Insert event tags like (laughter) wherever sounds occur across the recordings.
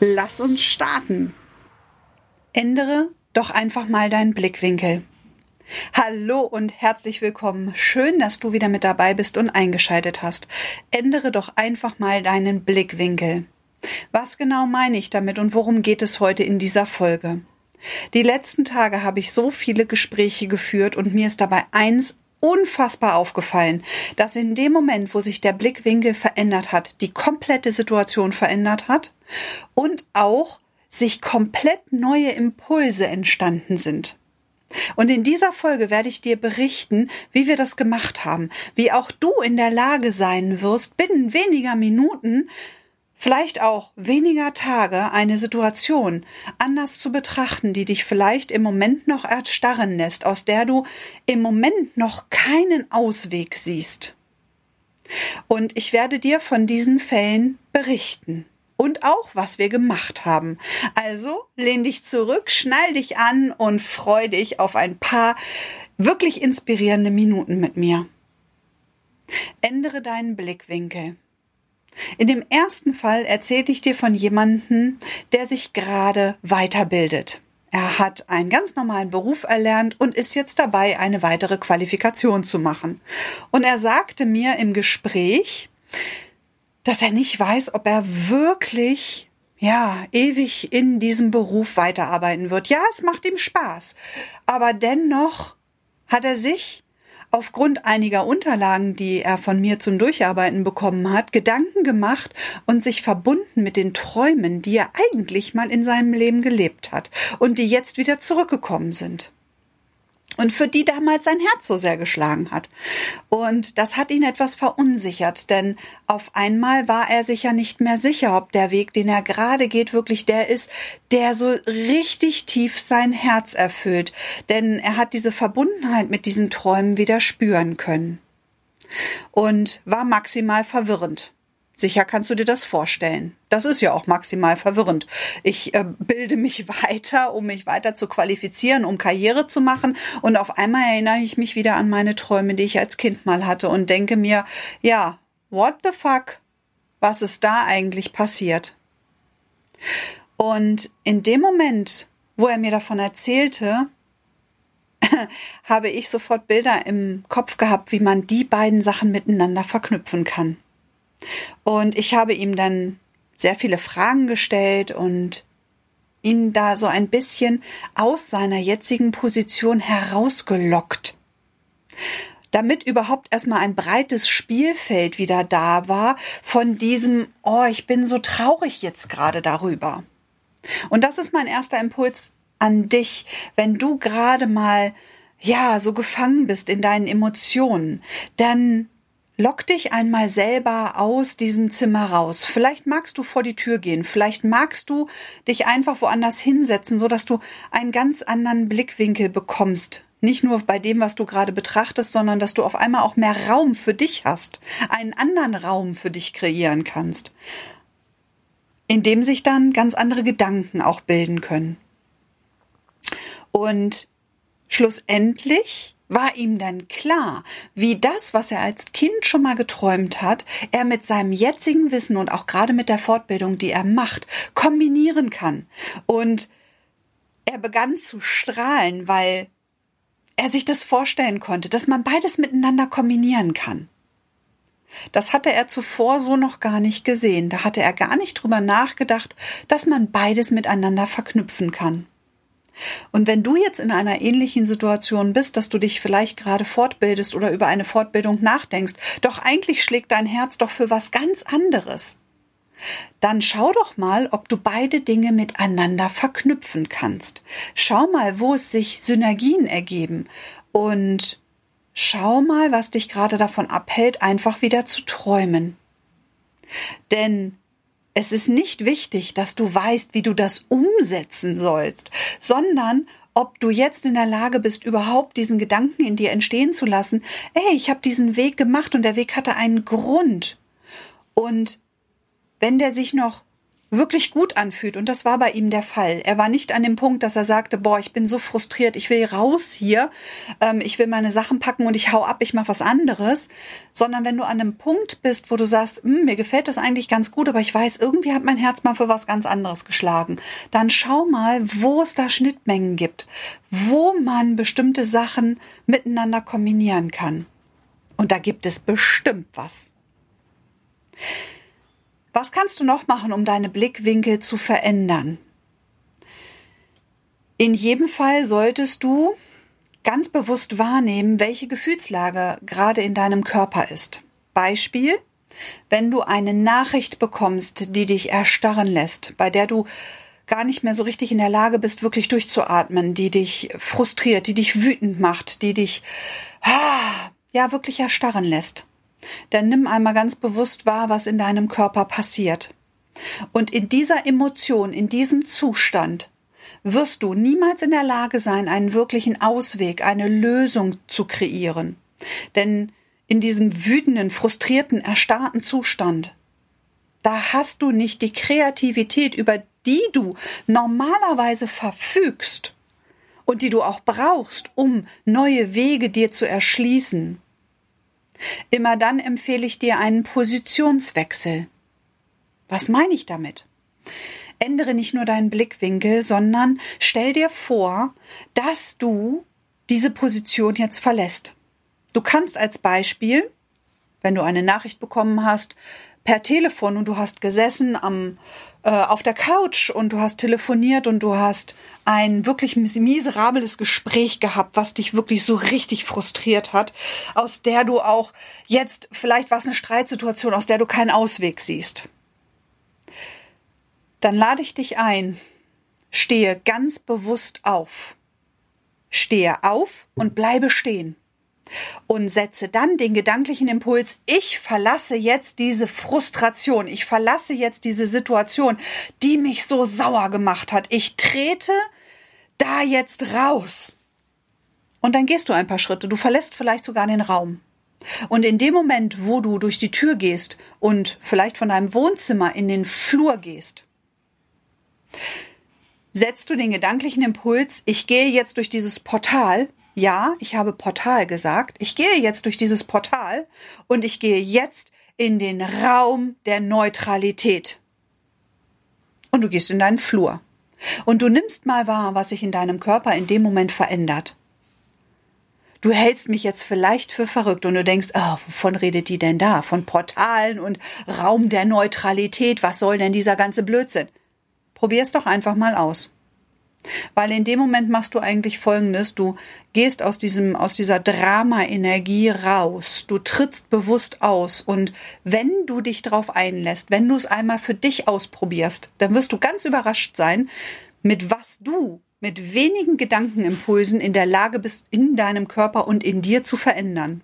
Lass uns starten. Ändere doch einfach mal deinen Blickwinkel. Hallo und herzlich willkommen. Schön, dass du wieder mit dabei bist und eingeschaltet hast. Ändere doch einfach mal deinen Blickwinkel. Was genau meine ich damit und worum geht es heute in dieser Folge? Die letzten Tage habe ich so viele Gespräche geführt und mir ist dabei eins unfassbar aufgefallen, dass in dem Moment, wo sich der Blickwinkel verändert hat, die komplette Situation verändert hat und auch sich komplett neue Impulse entstanden sind. Und in dieser Folge werde ich dir berichten, wie wir das gemacht haben, wie auch du in der Lage sein wirst, binnen weniger Minuten vielleicht auch weniger Tage eine Situation anders zu betrachten, die dich vielleicht im Moment noch erstarren lässt, aus der du im Moment noch keinen Ausweg siehst. Und ich werde dir von diesen Fällen berichten. Und auch, was wir gemacht haben. Also lehn dich zurück, schnall dich an und freu dich auf ein paar wirklich inspirierende Minuten mit mir. Ändere deinen Blickwinkel. In dem ersten Fall erzählte ich dir von jemandem, der sich gerade weiterbildet. Er hat einen ganz normalen Beruf erlernt und ist jetzt dabei, eine weitere Qualifikation zu machen. Und er sagte mir im Gespräch, dass er nicht weiß, ob er wirklich ja, ewig in diesem Beruf weiterarbeiten wird. Ja, es macht ihm Spaß. Aber dennoch hat er sich aufgrund einiger Unterlagen, die er von mir zum Durcharbeiten bekommen hat, Gedanken gemacht und sich verbunden mit den Träumen, die er eigentlich mal in seinem Leben gelebt hat und die jetzt wieder zurückgekommen sind und für die damals sein Herz so sehr geschlagen hat. Und das hat ihn etwas verunsichert, denn auf einmal war er sich ja nicht mehr sicher, ob der Weg, den er gerade geht, wirklich der ist, der so richtig tief sein Herz erfüllt, denn er hat diese Verbundenheit mit diesen Träumen wieder spüren können. Und war maximal verwirrend. Sicher kannst du dir das vorstellen. Das ist ja auch maximal verwirrend. Ich äh, bilde mich (laughs) weiter, um mich weiter zu qualifizieren, um Karriere zu machen. Und auf einmal erinnere ich mich wieder an meine Träume, die ich als Kind mal hatte und denke mir, ja, what the fuck? Was ist da eigentlich passiert? Und in dem Moment, wo er mir davon erzählte, (laughs) habe ich sofort Bilder im Kopf gehabt, wie man die beiden Sachen miteinander verknüpfen kann. Und ich habe ihm dann sehr viele Fragen gestellt und ihn da so ein bisschen aus seiner jetzigen Position herausgelockt. Damit überhaupt erstmal ein breites Spielfeld wieder da war von diesem, oh, ich bin so traurig jetzt gerade darüber. Und das ist mein erster Impuls an dich, wenn du gerade mal, ja, so gefangen bist in deinen Emotionen, dann Lock dich einmal selber aus diesem Zimmer raus. Vielleicht magst du vor die Tür gehen. Vielleicht magst du dich einfach woanders hinsetzen, so dass du einen ganz anderen Blickwinkel bekommst. Nicht nur bei dem, was du gerade betrachtest, sondern dass du auf einmal auch mehr Raum für dich hast. Einen anderen Raum für dich kreieren kannst. In dem sich dann ganz andere Gedanken auch bilden können. Und schlussendlich war ihm dann klar, wie das, was er als Kind schon mal geträumt hat, er mit seinem jetzigen Wissen und auch gerade mit der Fortbildung, die er macht, kombinieren kann. Und er begann zu strahlen, weil er sich das vorstellen konnte, dass man beides miteinander kombinieren kann. Das hatte er zuvor so noch gar nicht gesehen. Da hatte er gar nicht drüber nachgedacht, dass man beides miteinander verknüpfen kann. Und wenn du jetzt in einer ähnlichen Situation bist, dass du dich vielleicht gerade fortbildest oder über eine Fortbildung nachdenkst, doch eigentlich schlägt dein Herz doch für was ganz anderes, dann schau doch mal, ob du beide Dinge miteinander verknüpfen kannst. Schau mal, wo es sich Synergien ergeben und schau mal, was dich gerade davon abhält, einfach wieder zu träumen. Denn Es ist nicht wichtig, dass du weißt, wie du das umsetzen sollst, sondern ob du jetzt in der Lage bist, überhaupt diesen Gedanken in dir entstehen zu lassen, ey, ich habe diesen Weg gemacht und der Weg hatte einen Grund. Und wenn der sich noch wirklich gut anfühlt. Und das war bei ihm der Fall. Er war nicht an dem Punkt, dass er sagte, boah, ich bin so frustriert, ich will raus hier, ähm, ich will meine Sachen packen und ich hau ab, ich mache was anderes. Sondern wenn du an einem Punkt bist, wo du sagst, hm, mir gefällt das eigentlich ganz gut, aber ich weiß, irgendwie hat mein Herz mal für was ganz anderes geschlagen, dann schau mal, wo es da Schnittmengen gibt, wo man bestimmte Sachen miteinander kombinieren kann. Und da gibt es bestimmt was. Was kannst du noch machen, um deine Blickwinkel zu verändern? In jedem Fall solltest du ganz bewusst wahrnehmen, welche Gefühlslage gerade in deinem Körper ist. Beispiel, wenn du eine Nachricht bekommst, die dich erstarren lässt, bei der du gar nicht mehr so richtig in der Lage bist, wirklich durchzuatmen, die dich frustriert, die dich wütend macht, die dich ah, ja wirklich erstarren lässt dann nimm einmal ganz bewusst wahr, was in deinem Körper passiert. Und in dieser Emotion, in diesem Zustand, wirst du niemals in der Lage sein, einen wirklichen Ausweg, eine Lösung zu kreieren. Denn in diesem wütenden, frustrierten, erstarrten Zustand, da hast du nicht die Kreativität, über die du normalerweise verfügst und die du auch brauchst, um neue Wege dir zu erschließen. Immer dann empfehle ich dir einen Positionswechsel. Was meine ich damit? Ändere nicht nur deinen Blickwinkel, sondern stell dir vor, dass du diese Position jetzt verlässt. Du kannst als Beispiel, wenn du eine Nachricht bekommen hast, per Telefon und du hast gesessen am auf der Couch und du hast telefoniert und du hast ein wirklich miserables Gespräch gehabt, was dich wirklich so richtig frustriert hat, aus der du auch jetzt, vielleicht war es eine Streitsituation, aus der du keinen Ausweg siehst. Dann lade ich dich ein, stehe ganz bewusst auf. Stehe auf und bleibe stehen und setze dann den gedanklichen Impuls, ich verlasse jetzt diese Frustration, ich verlasse jetzt diese Situation, die mich so sauer gemacht hat. Ich trete da jetzt raus. Und dann gehst du ein paar Schritte, du verlässt vielleicht sogar den Raum. Und in dem Moment, wo du durch die Tür gehst und vielleicht von deinem Wohnzimmer in den Flur gehst, setzt du den gedanklichen Impuls, ich gehe jetzt durch dieses Portal ja, ich habe Portal gesagt. Ich gehe jetzt durch dieses Portal und ich gehe jetzt in den Raum der Neutralität. Und du gehst in deinen Flur. Und du nimmst mal wahr, was sich in deinem Körper in dem Moment verändert. Du hältst mich jetzt vielleicht für verrückt und du denkst, oh, wovon redet die denn da? Von Portalen und Raum der Neutralität. Was soll denn dieser ganze Blödsinn? Probier's doch einfach mal aus. Weil in dem Moment machst du eigentlich Folgendes. Du gehst aus diesem, aus dieser Drama-Energie raus. Du trittst bewusst aus. Und wenn du dich darauf einlässt, wenn du es einmal für dich ausprobierst, dann wirst du ganz überrascht sein, mit was du mit wenigen Gedankenimpulsen in der Lage bist, in deinem Körper und in dir zu verändern.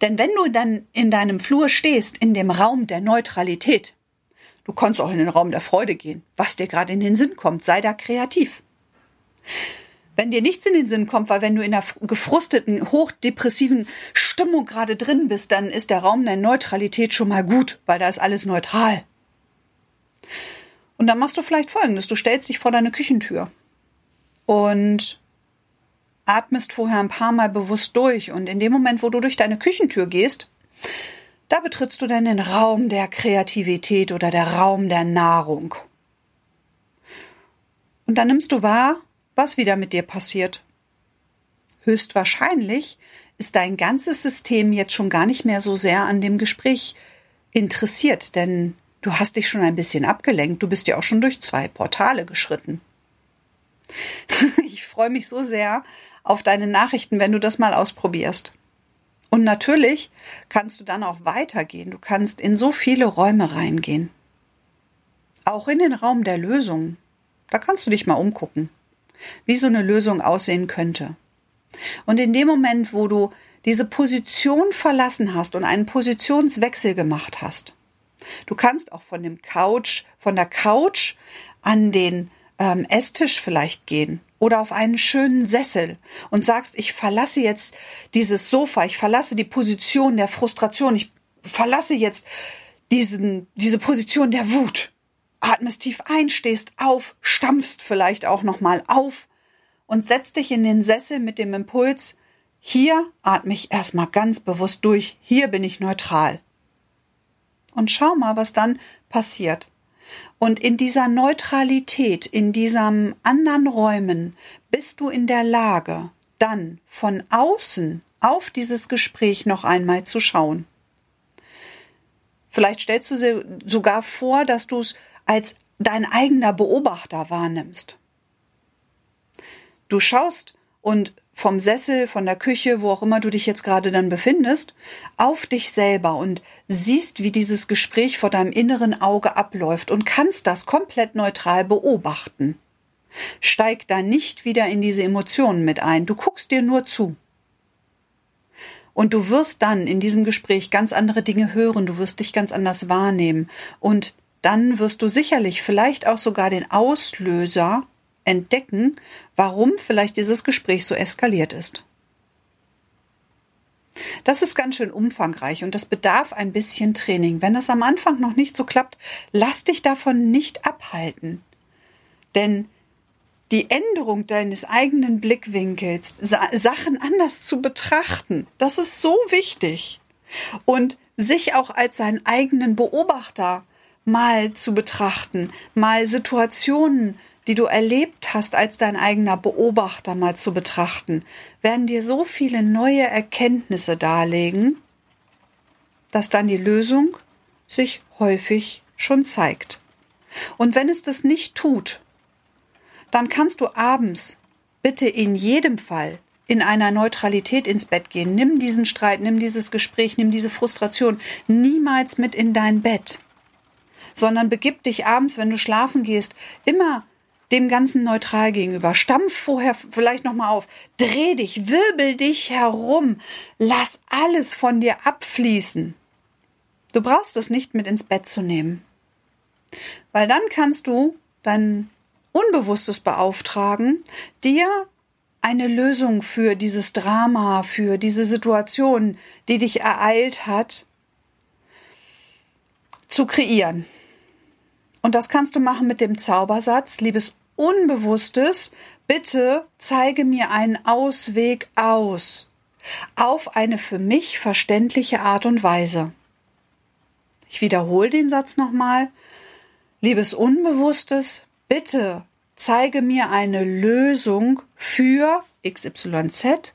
Denn wenn du dann in deinem Flur stehst, in dem Raum der Neutralität, Du kannst auch in den Raum der Freude gehen. Was dir gerade in den Sinn kommt, sei da kreativ. Wenn dir nichts in den Sinn kommt, weil wenn du in einer gefrusteten, hochdepressiven Stimmung gerade drin bist, dann ist der Raum der Neutralität schon mal gut, weil da ist alles neutral. Und dann machst du vielleicht folgendes. Du stellst dich vor deine Küchentür und atmest vorher ein paar Mal bewusst durch. Und in dem Moment, wo du durch deine Küchentür gehst, da betrittst du dann den Raum der Kreativität oder der Raum der Nahrung. Und dann nimmst du wahr, was wieder mit dir passiert. Höchstwahrscheinlich ist dein ganzes System jetzt schon gar nicht mehr so sehr an dem Gespräch interessiert, denn du hast dich schon ein bisschen abgelenkt, du bist ja auch schon durch zwei Portale geschritten. (laughs) Ich freue mich so sehr auf deine Nachrichten, wenn du das mal ausprobierst. Und natürlich kannst du dann auch weitergehen. Du kannst in so viele Räume reingehen. Auch in den Raum der Lösung. Da kannst du dich mal umgucken, wie so eine Lösung aussehen könnte. Und in dem Moment, wo du diese Position verlassen hast und einen Positionswechsel gemacht hast, Du kannst auch von dem Couch, von der Couch an den ähm, Esstisch vielleicht gehen oder auf einen schönen Sessel und sagst, ich verlasse jetzt dieses Sofa, ich verlasse die Position der Frustration, ich verlasse jetzt diesen, diese Position der Wut. Atmest tief ein, stehst auf, stampfst vielleicht auch nochmal auf und setzt dich in den Sessel mit dem Impuls, hier atme ich erstmal ganz bewusst durch, hier bin ich neutral. Und schau mal, was dann passiert. Und in dieser Neutralität, in diesem anderen Räumen, bist du in der Lage, dann von außen auf dieses Gespräch noch einmal zu schauen. Vielleicht stellst du dir sogar vor, dass du es als dein eigener Beobachter wahrnimmst. Du schaust und vom Sessel, von der Küche, wo auch immer du dich jetzt gerade dann befindest, auf dich selber und siehst, wie dieses Gespräch vor deinem inneren Auge abläuft und kannst das komplett neutral beobachten. Steig da nicht wieder in diese Emotionen mit ein, du guckst dir nur zu. Und du wirst dann in diesem Gespräch ganz andere Dinge hören, du wirst dich ganz anders wahrnehmen und dann wirst du sicherlich vielleicht auch sogar den Auslöser entdecken, warum vielleicht dieses Gespräch so eskaliert ist. Das ist ganz schön umfangreich und das bedarf ein bisschen Training. Wenn das am Anfang noch nicht so klappt, lass dich davon nicht abhalten. Denn die Änderung deines eigenen Blickwinkels, Sachen anders zu betrachten, das ist so wichtig. Und sich auch als seinen eigenen Beobachter mal zu betrachten, mal Situationen die du erlebt hast, als dein eigener Beobachter mal zu betrachten, werden dir so viele neue Erkenntnisse darlegen, dass dann die Lösung sich häufig schon zeigt. Und wenn es das nicht tut, dann kannst du abends bitte in jedem Fall in einer Neutralität ins Bett gehen. Nimm diesen Streit, nimm dieses Gespräch, nimm diese Frustration niemals mit in dein Bett, sondern begib dich abends, wenn du schlafen gehst, immer dem Ganzen neutral gegenüber. Stampf vorher vielleicht nochmal auf. Dreh dich, wirbel dich herum. Lass alles von dir abfließen. Du brauchst es nicht mit ins Bett zu nehmen. Weil dann kannst du dein Unbewusstes beauftragen, dir eine Lösung für dieses Drama, für diese Situation, die dich ereilt hat, zu kreieren. Und das kannst du machen mit dem Zaubersatz, liebes Unbewusstes, bitte zeige mir einen Ausweg aus, auf eine für mich verständliche Art und Weise. Ich wiederhole den Satz nochmal. Liebes Unbewusstes, bitte zeige mir eine Lösung für XYZ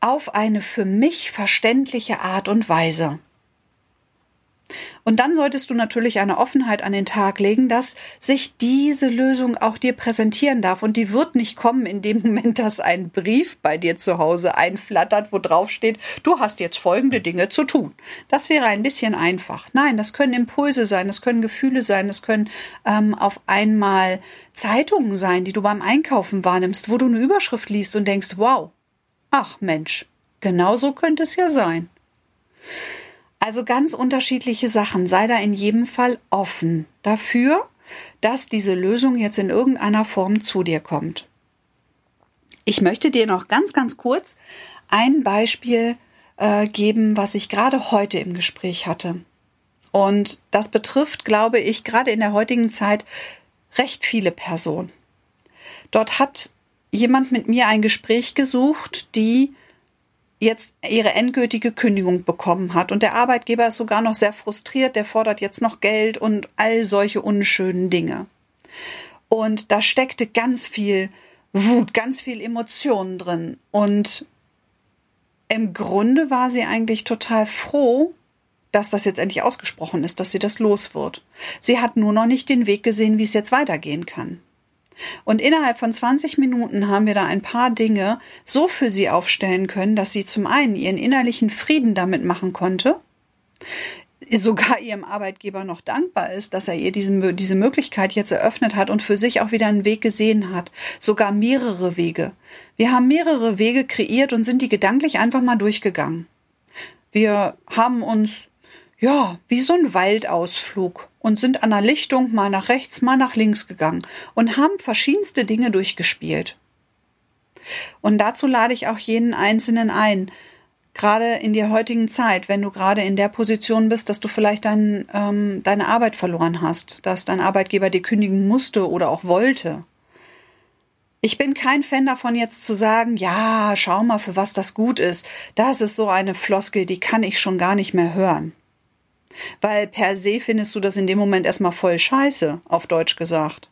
auf eine für mich verständliche Art und Weise. Und dann solltest du natürlich eine Offenheit an den Tag legen, dass sich diese Lösung auch dir präsentieren darf. Und die wird nicht kommen in dem Moment, dass ein Brief bei dir zu Hause einflattert, wo drauf steht, du hast jetzt folgende Dinge zu tun. Das wäre ein bisschen einfach. Nein, das können Impulse sein, das können Gefühle sein, das können ähm, auf einmal Zeitungen sein, die du beim Einkaufen wahrnimmst, wo du eine Überschrift liest und denkst, wow, ach Mensch, genau so könnte es ja sein. Also ganz unterschiedliche Sachen. Sei da in jedem Fall offen dafür, dass diese Lösung jetzt in irgendeiner Form zu dir kommt. Ich möchte dir noch ganz, ganz kurz ein Beispiel äh, geben, was ich gerade heute im Gespräch hatte. Und das betrifft, glaube ich, gerade in der heutigen Zeit recht viele Personen. Dort hat jemand mit mir ein Gespräch gesucht, die jetzt ihre endgültige Kündigung bekommen hat. Und der Arbeitgeber ist sogar noch sehr frustriert, der fordert jetzt noch Geld und all solche unschönen Dinge. Und da steckte ganz viel Wut, ganz viel Emotionen drin. Und im Grunde war sie eigentlich total froh, dass das jetzt endlich ausgesprochen ist, dass sie das los wird. Sie hat nur noch nicht den Weg gesehen, wie es jetzt weitergehen kann. Und innerhalb von 20 Minuten haben wir da ein paar Dinge so für sie aufstellen können, dass sie zum einen ihren innerlichen Frieden damit machen konnte, sogar ihrem Arbeitgeber noch dankbar ist, dass er ihr diesen, diese Möglichkeit jetzt eröffnet hat und für sich auch wieder einen Weg gesehen hat. Sogar mehrere Wege. Wir haben mehrere Wege kreiert und sind die gedanklich einfach mal durchgegangen. Wir haben uns ja, wie so ein Waldausflug und sind an der Lichtung mal nach rechts, mal nach links gegangen und haben verschiedenste Dinge durchgespielt. Und dazu lade ich auch jeden Einzelnen ein, gerade in der heutigen Zeit, wenn du gerade in der Position bist, dass du vielleicht dein, ähm, deine Arbeit verloren hast, dass dein Arbeitgeber dir kündigen musste oder auch wollte. Ich bin kein Fan davon, jetzt zu sagen, ja, schau mal, für was das gut ist. Das ist so eine Floskel, die kann ich schon gar nicht mehr hören. Weil per se findest du das in dem Moment erstmal voll scheiße, auf Deutsch gesagt.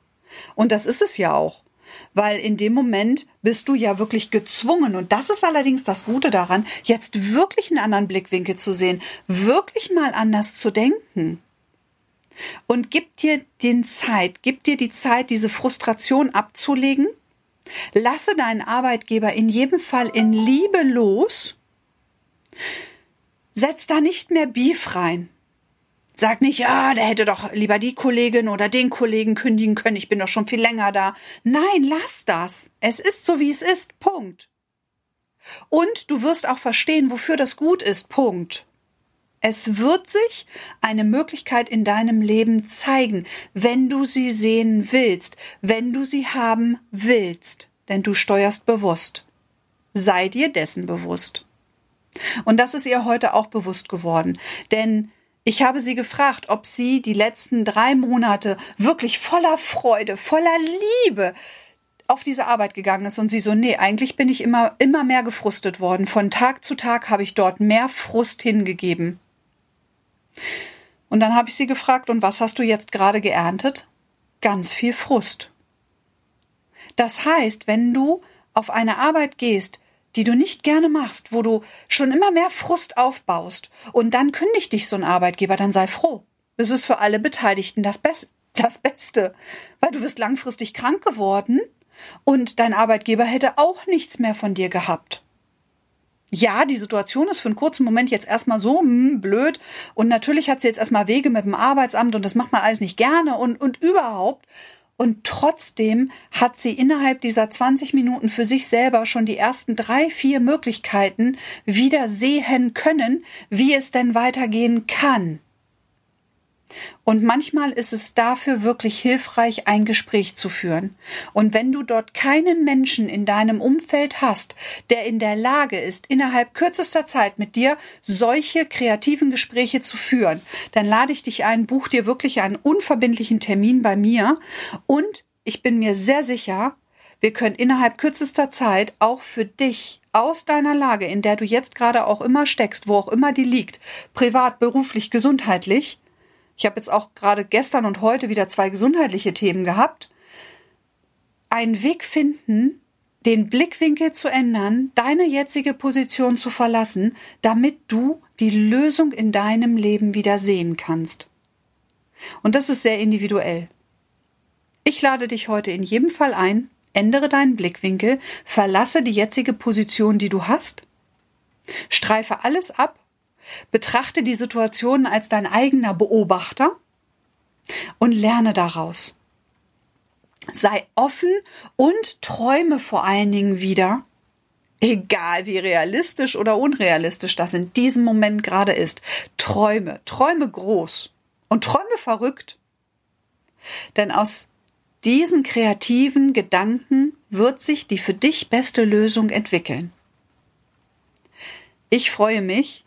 Und das ist es ja auch. Weil in dem Moment bist du ja wirklich gezwungen, und das ist allerdings das Gute daran, jetzt wirklich einen anderen Blickwinkel zu sehen, wirklich mal anders zu denken. Und gib dir den Zeit, gib dir die Zeit, diese Frustration abzulegen. Lasse deinen Arbeitgeber in jedem Fall in Liebe los. Setz da nicht mehr Beef rein. Sag nicht, ja, der hätte doch lieber die Kollegin oder den Kollegen kündigen können, ich bin doch schon viel länger da. Nein, lass das. Es ist so, wie es ist. Punkt. Und du wirst auch verstehen, wofür das gut ist. Punkt. Es wird sich eine Möglichkeit in deinem Leben zeigen, wenn du sie sehen willst, wenn du sie haben willst, denn du steuerst bewusst. Sei dir dessen bewusst. Und das ist ihr heute auch bewusst geworden, denn ich habe sie gefragt, ob sie die letzten drei Monate wirklich voller Freude, voller Liebe auf diese Arbeit gegangen ist und sie so, nee, eigentlich bin ich immer, immer mehr gefrustet worden. Von Tag zu Tag habe ich dort mehr Frust hingegeben. Und dann habe ich sie gefragt, und was hast du jetzt gerade geerntet? Ganz viel Frust. Das heißt, wenn du auf eine Arbeit gehst, die du nicht gerne machst, wo du schon immer mehr Frust aufbaust und dann kündigt dich so ein Arbeitgeber, dann sei froh. Es ist für alle Beteiligten das, Be das Beste, weil du bist langfristig krank geworden und dein Arbeitgeber hätte auch nichts mehr von dir gehabt. Ja, die Situation ist für einen kurzen Moment jetzt erstmal so hm, blöd und natürlich hat sie jetzt erstmal Wege mit dem Arbeitsamt und das macht man alles nicht gerne und, und überhaupt. Und trotzdem hat sie innerhalb dieser 20 Minuten für sich selber schon die ersten drei, vier Möglichkeiten wieder sehen können, wie es denn weitergehen kann. Und manchmal ist es dafür wirklich hilfreich, ein Gespräch zu führen. Und wenn du dort keinen Menschen in deinem Umfeld hast, der in der Lage ist, innerhalb kürzester Zeit mit dir solche kreativen Gespräche zu führen, dann lade ich dich ein, buch dir wirklich einen unverbindlichen Termin bei mir und ich bin mir sehr sicher, wir können innerhalb kürzester Zeit auch für dich aus deiner Lage, in der du jetzt gerade auch immer steckst, wo auch immer die liegt, privat, beruflich, gesundheitlich, ich habe jetzt auch gerade gestern und heute wieder zwei gesundheitliche Themen gehabt. Einen Weg finden, den Blickwinkel zu ändern, deine jetzige Position zu verlassen, damit du die Lösung in deinem Leben wieder sehen kannst. Und das ist sehr individuell. Ich lade dich heute in jedem Fall ein, ändere deinen Blickwinkel, verlasse die jetzige Position, die du hast, streife alles ab, Betrachte die Situation als dein eigener Beobachter und lerne daraus. Sei offen und träume vor allen Dingen wieder, egal wie realistisch oder unrealistisch das in diesem Moment gerade ist. Träume, träume groß und träume verrückt. Denn aus diesen kreativen Gedanken wird sich die für dich beste Lösung entwickeln. Ich freue mich,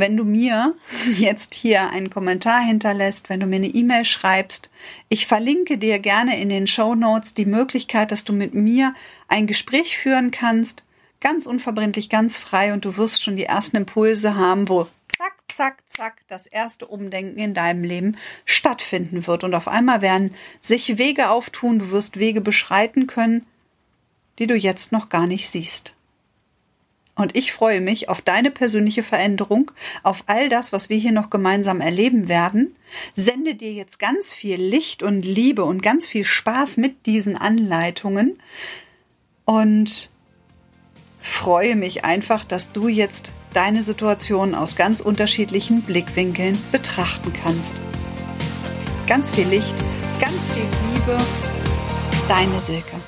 wenn du mir jetzt hier einen Kommentar hinterlässt, wenn du mir eine E-Mail schreibst. Ich verlinke dir gerne in den Show Notes die Möglichkeit, dass du mit mir ein Gespräch führen kannst. Ganz unverbindlich, ganz frei und du wirst schon die ersten Impulse haben, wo zack, zack, zack das erste Umdenken in deinem Leben stattfinden wird. Und auf einmal werden sich Wege auftun, du wirst Wege beschreiten können, die du jetzt noch gar nicht siehst. Und ich freue mich auf deine persönliche Veränderung, auf all das, was wir hier noch gemeinsam erleben werden. Sende dir jetzt ganz viel Licht und Liebe und ganz viel Spaß mit diesen Anleitungen. Und freue mich einfach, dass du jetzt deine Situation aus ganz unterschiedlichen Blickwinkeln betrachten kannst. Ganz viel Licht, ganz viel Liebe. Deine Silke.